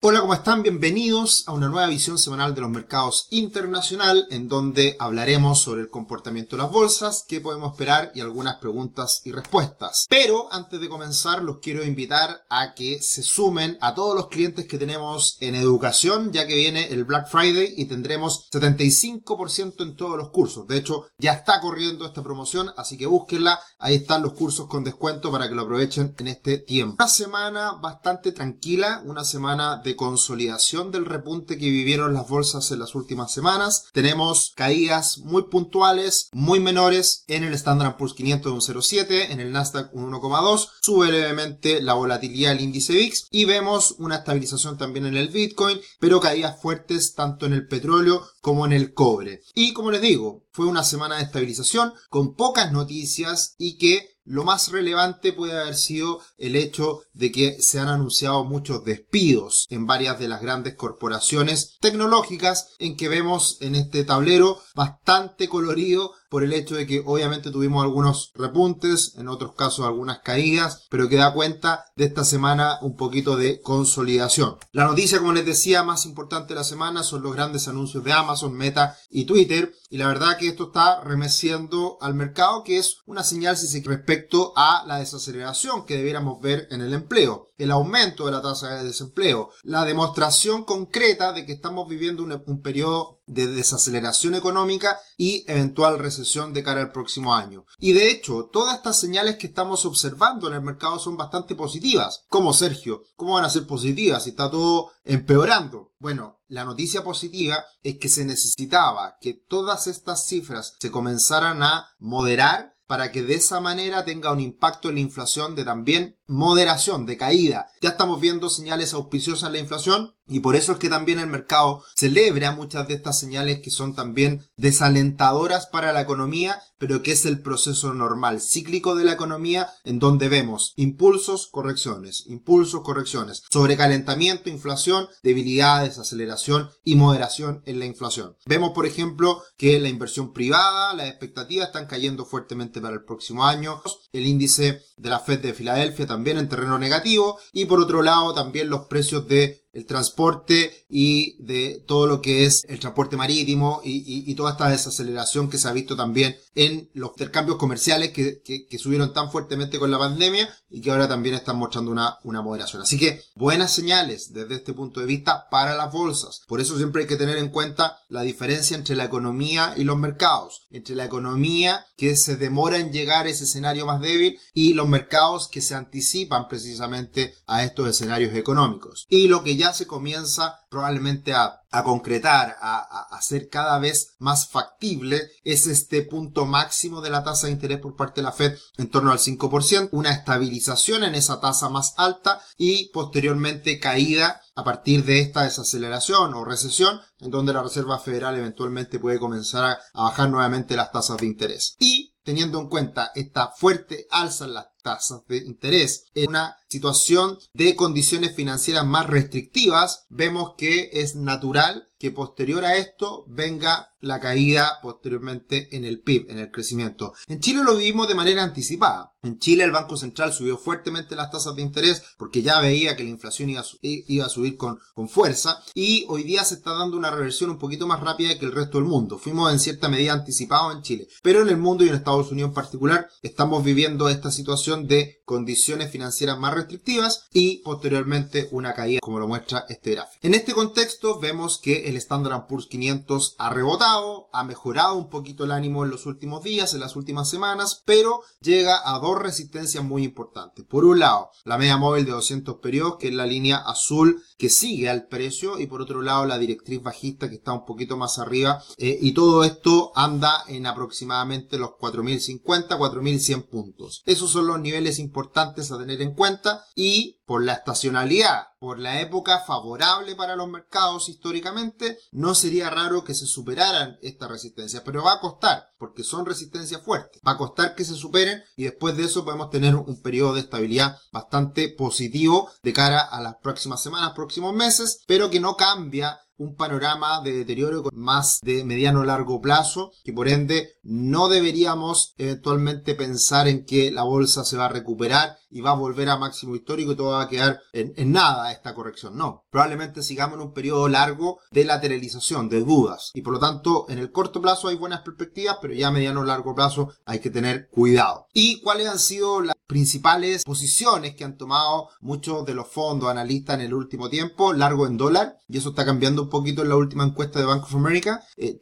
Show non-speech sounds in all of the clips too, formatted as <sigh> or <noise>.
Hola, ¿cómo están? Bienvenidos a una nueva visión semanal de los mercados internacional en donde hablaremos sobre el comportamiento de las bolsas, qué podemos esperar y algunas preguntas y respuestas. Pero antes de comenzar los quiero invitar a que se sumen a todos los clientes que tenemos en educación ya que viene el Black Friday y tendremos 75% en todos los cursos. De hecho, ya está corriendo esta promoción, así que búsquenla. Ahí están los cursos con descuento para que lo aprovechen en este tiempo. Una semana bastante tranquila, una semana de de consolidación del repunte que vivieron las bolsas en las últimas semanas. Tenemos caídas muy puntuales, muy menores en el Standard Poor's 500 de un 0,7, en el Nasdaq un 1,2, sube levemente la volatilidad del índice VIX y vemos una estabilización también en el Bitcoin, pero caídas fuertes tanto en el petróleo como en el cobre. Y como les digo, fue una semana de estabilización con pocas noticias y que lo más relevante puede haber sido el hecho de que se han anunciado muchos despidos en varias de las grandes corporaciones tecnológicas en que vemos en este tablero bastante colorido por el hecho de que obviamente tuvimos algunos repuntes, en otros casos algunas caídas, pero que da cuenta de esta semana un poquito de consolidación. La noticia, como les decía, más importante de la semana son los grandes anuncios de Amazon, Meta y Twitter, y la verdad que esto está remeciendo al mercado, que es una señal respecto a la desaceleración que debiéramos ver en el empleo el aumento de la tasa de desempleo, la demostración concreta de que estamos viviendo un, un, periodo de desaceleración económica y eventual recesión de cara al próximo año. Y de hecho, todas estas señales que estamos observando en el mercado son bastante positivas. ¿Cómo, Sergio? ¿Cómo van a ser positivas si está todo empeorando? Bueno, la noticia positiva es que se necesitaba que todas estas cifras se comenzaran a moderar para que de esa manera tenga un impacto en la inflación de también moderación, de caída. Ya estamos viendo señales auspiciosas en la inflación y por eso es que también el mercado celebra muchas de estas señales que son también desalentadoras para la economía, pero que es el proceso normal, cíclico de la economía, en donde vemos impulsos, correcciones, impulsos, correcciones, sobrecalentamiento, inflación, debilidad, desaceleración y moderación en la inflación. Vemos, por ejemplo, que la inversión privada, las expectativas están cayendo fuertemente para el próximo año. El índice de la Fed de Filadelfia también en terreno negativo y por otro lado también los precios de el transporte y de todo lo que es el transporte marítimo y, toda esta desaceleración que se ha visto también en los intercambios comerciales que, subieron tan fuertemente con la pandemia y que ahora también están mostrando una, una moderación. Así que buenas señales desde este punto de vista para las bolsas. Por eso siempre hay que tener en cuenta la diferencia entre la economía y los mercados. Entre la economía que se demora en llegar a ese escenario más débil y los mercados que se anticipan precisamente a estos escenarios económicos. Y lo que ya se comienza probablemente a, concretar, a, hacer cada vez más factible, es este punto máximo de la tasa de interés por parte de la Fed en torno al 5%, una estabilización en esa tasa más alta y posteriormente caída a partir de esta desaceleración o recesión, en donde la Reserva Federal eventualmente puede comenzar a, a bajar nuevamente las tasas de interés. Y teniendo en cuenta esta fuerte alza en las tasas de interés en una situación de condiciones financieras más restrictivas, vemos que es natural que posterior a esto venga la caída posteriormente en el PIB, en el crecimiento. En Chile lo vivimos de manera anticipada. En Chile el Banco Central subió fuertemente las tasas de interés porque ya veía que la inflación iba a, subir con, con fuerza y hoy día se está dando una reversión un poquito más rápida que el resto del mundo. Fuimos en cierta medida anticipados en Chile, pero en el mundo y en Estados Unidos en particular estamos viviendo esta situación de condiciones financieras más restrictivas y posteriormente una caída como lo muestra este gráfico. En este contexto vemos que el Standard Poor's 500 ha rebotado, ha mejorado un poquito el ánimo en los últimos días, en las últimas semanas, pero llega a dos resistencias muy importantes. Por un lado, la media móvil de 200 periodos, que es la línea azul que sigue al precio, y por otro lado, la directriz bajista que está un poquito más arriba, eh, y todo esto anda en aproximadamente los 4050, 4100 puntos. Esos son los niveles importantes a tener en cuenta y por la estacionalidad, por la época favorable para los mercados históricamente, no sería raro que se superaran estas resistencias, pero va a costar, porque son resistencias fuertes. Va a costar que se superen y después de eso podemos tener un periodo de estabilidad bastante positivo de cara a las próximas semanas, próximos meses, pero que no cambia un panorama de deterioro más de mediano largo plazo, que por ende no deberíamos eventualmente pensar en que la bolsa se va a recuperar y va a volver a máximo histórico y todo va a quedar en, nada esta corrección. No, probablemente sigamos en un periodo largo de lateralización, de dudas. Y por lo tanto, en el corto plazo hay buenas perspectivas, pero ya a mediano largo plazo hay que tener cuidado. ¿Y cuáles han sido las principales posiciones que han tomado muchos de los fondos analistas en el último tiempo? Largo en dólar, y eso está cambiando poquito en la última encuesta de Bank of America. Eh,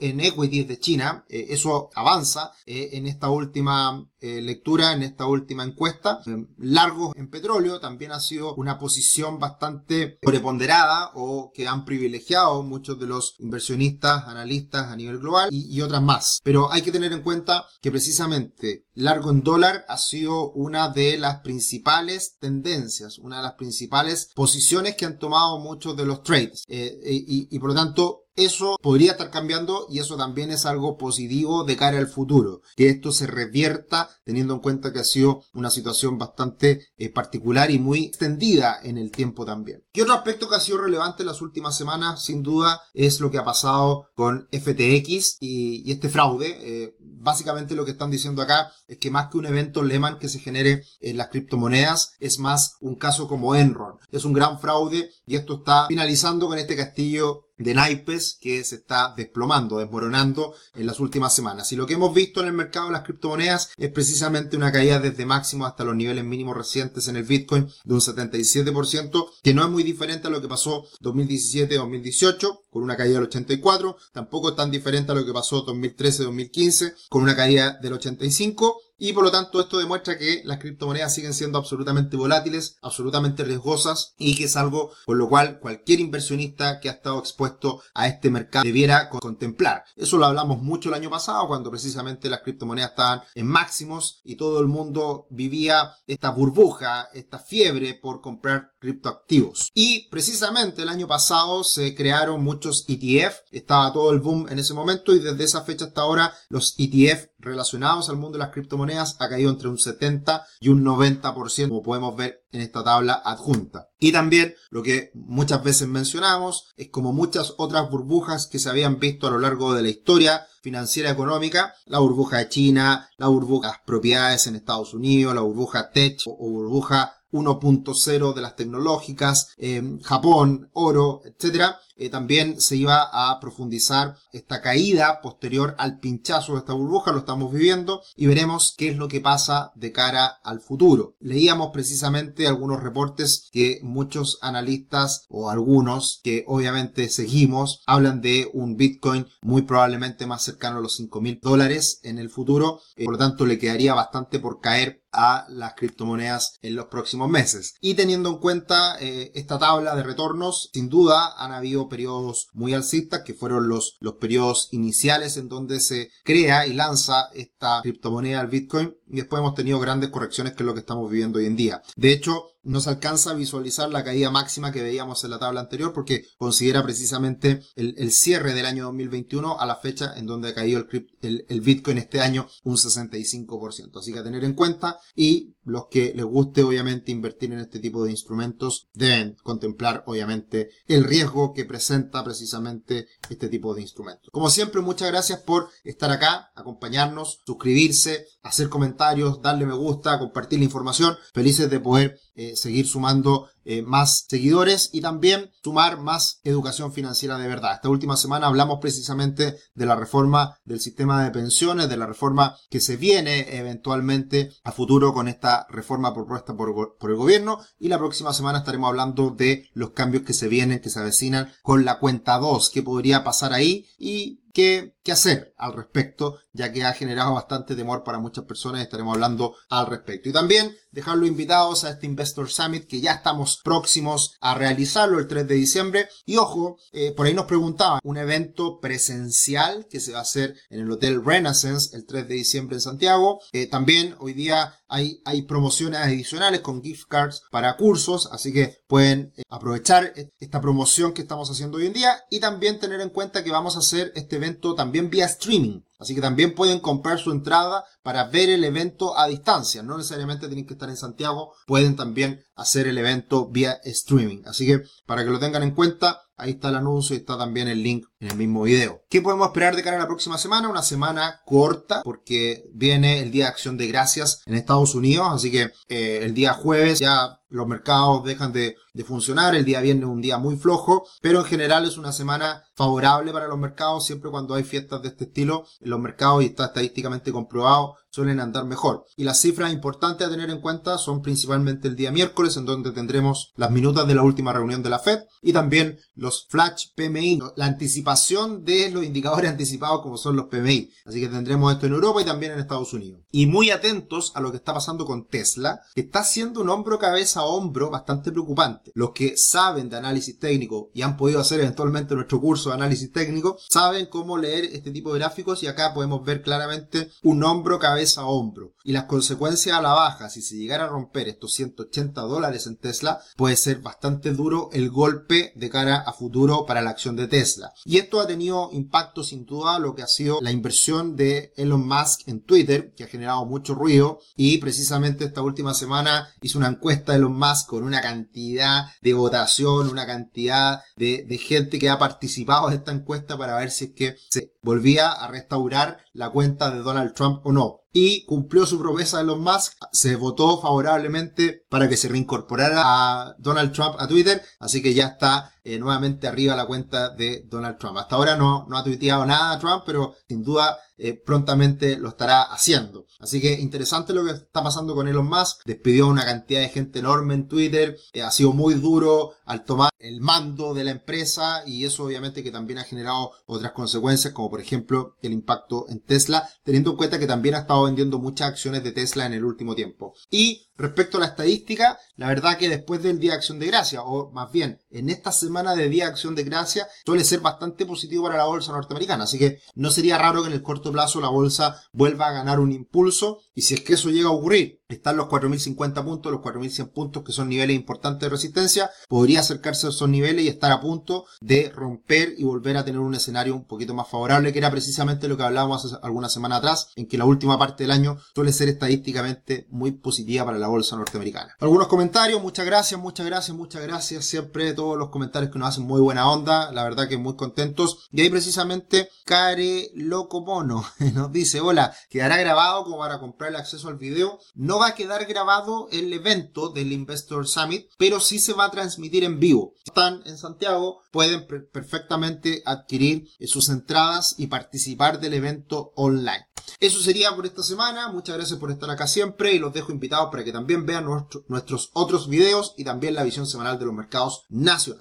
en equities de China, eh, eso avanza eh, en esta última eh, lectura, en esta última encuesta. largos en petróleo también ha sido una posición bastante preponderada o que han privilegiado muchos de los inversionistas, analistas a nivel global y, y otras más. Pero hay que tener en cuenta que precisamente largo en dólar ha sido una de las principales tendencias, una de las principales posiciones que han tomado muchos de los trades. y, y por lo tanto, eso podría estar cambiando y eso también es algo positivo de cara al futuro. Que esto se revierta teniendo en cuenta que ha sido una situación bastante eh, particular y muy extendida en el tiempo también. Y otro aspecto que ha sido relevante en las últimas semanas, sin duda, es lo que ha pasado con FTX y, este fraude. Eh, básicamente lo que están diciendo acá es que más que un evento Lehman que se genere en las criptomonedas, es más un caso como Enron. Es un gran fraude y esto está finalizando con este castillo de naipes que se está desplomando, desmoronando en las últimas semanas. Y lo que hemos visto en el mercado de las criptomonedas es precisamente una caída desde máximo hasta los niveles mínimos recientes en el Bitcoin de un 77%, que no es muy diferente a lo que pasó 2017-2018, con una caída del 84, tampoco es tan diferente a lo que pasó 2013-2015, con una caída del 85, y por lo tanto esto demuestra que las criptomonedas siguen siendo absolutamente volátiles, absolutamente riesgosas y que es algo con lo cual cualquier inversionista que ha estado expuesto a este mercado debiera contemplar. Eso lo hablamos mucho el año pasado cuando precisamente las criptomonedas estaban en máximos y todo el mundo vivía esta burbuja, esta fiebre por comprar criptoactivos. Y precisamente el año pasado se crearon muchos ETF, estaba todo el boom en ese momento y desde esa fecha hasta ahora los ETF relacionados al mundo de las criptomonedas ha caído entre un 70 y un 90%, como podemos ver en esta tabla adjunta. Y también lo que muchas veces mencionamos es como muchas otras burbujas que se habían visto a lo largo de la historia financiera económica, la burbuja de China, la burbuja de las propiedades en Estados Unidos, la burbuja tech o burbuja 1.0 de las tecnológicas, eh, Japón, oro, etcétera, eh, también se iba a profundizar esta caída posterior al pinchazo de esta burbuja, lo estamos viviendo y veremos qué es lo que pasa de cara al futuro. Leíamos precisamente algunos reportes que muchos analistas o algunos que obviamente seguimos hablan de un Bitcoin muy probablemente más cercano a los 5 mil dólares en el futuro, eh, por lo tanto le quedaría bastante por caer a las criptomonedas en los próximos meses. Y teniendo en cuenta eh, esta tabla de retornos, sin duda han habido periodos muy alcistas, que fueron los, los periodos iniciales en donde se crea y lanza esta criptomoneda, el Bitcoin, y después hemos tenido grandes correcciones, que es lo que estamos viviendo hoy en día. De hecho, no se alcanza a visualizar la caída máxima que veíamos en la tabla anterior porque considera precisamente el, cierre del año 2021 a la fecha en donde ha caído el, el, Bitcoin este año un 65%. Así que a tener en cuenta y los que les guste obviamente invertir en este tipo de instrumentos deben contemplar obviamente el riesgo que presenta precisamente este tipo de instrumentos. Como siempre, muchas gracias por estar acá, acompañarnos, suscribirse, hacer comentarios, darle me gusta, compartir la información. Felices de poder eh, seguir sumando eh, más seguidores y también sumar más educación financiera de verdad. Esta última semana hablamos precisamente de la reforma del sistema de pensiones, de la reforma que se viene eventualmente a futuro con esta reforma propuesta por, por el gobierno y la próxima semana estaremos hablando de los cambios que se vienen, que se avecinan con la cuenta 2, qué podría pasar ahí y qué, qué hacer al respecto, ya que ha generado bastante temor para muchas personas estaremos hablando al respecto. Y también dejarlo invitados a este Investor Summit que ya estamos próximos a realizarlo el 3 de diciembre. Y ojo, eh, por ahí nos preguntaban, un evento presencial que se va a hacer en el Hotel Renaissance el 3 de diciembre en Santiago. Eh, también hoy día hay, hay promociones adicionales con gift cards para cursos, así que pueden eh, aprovechar esta promoción que estamos haciendo hoy en día y también tener en cuenta que vamos a hacer este evento también vía streaming. Así que también pueden comprar su entrada para ver el evento a distancia. No necesariamente tienen que estar en Santiago, pueden también hacer el evento vía streaming. Así que para que lo tengan en cuenta, Ahí está el anuncio y está también el link en el mismo video. ¿Qué podemos esperar de cara a la próxima semana? Una semana corta porque viene el Día de Acción de Gracias en Estados Unidos. Así que eh, el día jueves ya los mercados dejan de, de, funcionar, el día viernes un día muy flojo, pero en general es una semana favorable para los mercados, siempre cuando hay fiestas de este estilo, los mercados y está estadísticamente comprobado, suelen andar mejor. Y las cifras importantes a tener en cuenta son principalmente el día miércoles, en donde tendremos las minutas de la última reunión de la Fed y también los flash PMI, la anticipación de los indicadores <laughs> anticipados como son los PMI. Así que tendremos esto en Europa y también en Estados Unidos. Y muy atentos a lo que está pasando con Tesla, que está haciendo un hombro cabeza a hombro bastante preocupante. Los que saben de análisis técnico y han podido hacer eventualmente nuestro curso de análisis técnico, saben cómo leer este tipo de gráficos y acá podemos ver claramente un hombro cabeza a hombro. Y las consecuencias a la baja, si se llegara a romper estos 180 dólares en Tesla, puede ser bastante duro el golpe de cara a futuro para la acción de Tesla. Y esto ha tenido impacto sin duda lo que ha sido la inversión de Elon Musk en Twitter, que ha generado mucho ruido. Y precisamente esta última semana hizo una encuesta de Elon Musk con una cantidad de votación, una cantidad de, de gente que ha participado en esta encuesta para ver si es que se volvía a restaurar la cuenta de Donald Trump o no y cumplió su promesa de Elon Musk. Se votó favorablemente para que se reincorporara a Donald Trump a Twitter, así que ya está eh, nuevamente arriba la cuenta de Donald Trump. Hasta ahora no, no ha tuiteado nada Trump, pero sin duda eh, prontamente lo estará haciendo. Así que interesante lo que está pasando con Elon Musk. Despidió a una cantidad de gente enorme en Twitter. Eh, ha sido muy duro al tomar el mando de la empresa y eso obviamente que también ha generado otras consecuencias como por ejemplo el impacto en Tesla, teniendo en cuenta que también ha estado vendiendo muchas acciones de Tesla en el último tiempo. Y respecto a la estadística, la verdad que después del Día de Acción de Gracia, o más bien en esta semana de Día Acción de Gracia, suele ser bastante positivo para la bolsa norteamericana. Así que no sería raro que en el corto plazo la bolsa vuelva a ganar un impulso. Y si es que eso llega a ocurrir, están los 4.050 puntos, los 4.100 puntos que son niveles importantes de resistencia, podría acercarse a esos niveles y estar a punto de romper y volver a tener un escenario un poquito más favorable, que era precisamente lo que hablábamos hace alguna semana atrás, en que la última parte del año suele ser estadísticamente muy positiva para la bolsa norteamericana. Algunos comentarios, muchas gracias, muchas gracias, muchas gracias, siempre todos los comentarios que nos hacen muy buena onda, la verdad que muy contentos. Y ahí precisamente Care Loco Mono <laughs> nos dice, hola, quedará grabado como para comprar el acceso al video. No va a quedar grabado el evento del Investor Summit, pero sí se va a transmitir en vivo. Están en Santiago, pueden perfectamente adquirir sus entradas y participar del evento online. Eso sería por esta semana. Muchas gracias por estar acá siempre y los dejo invitados para que también vean nuestros otros videos y también la visión semanal de los mercados nacionales.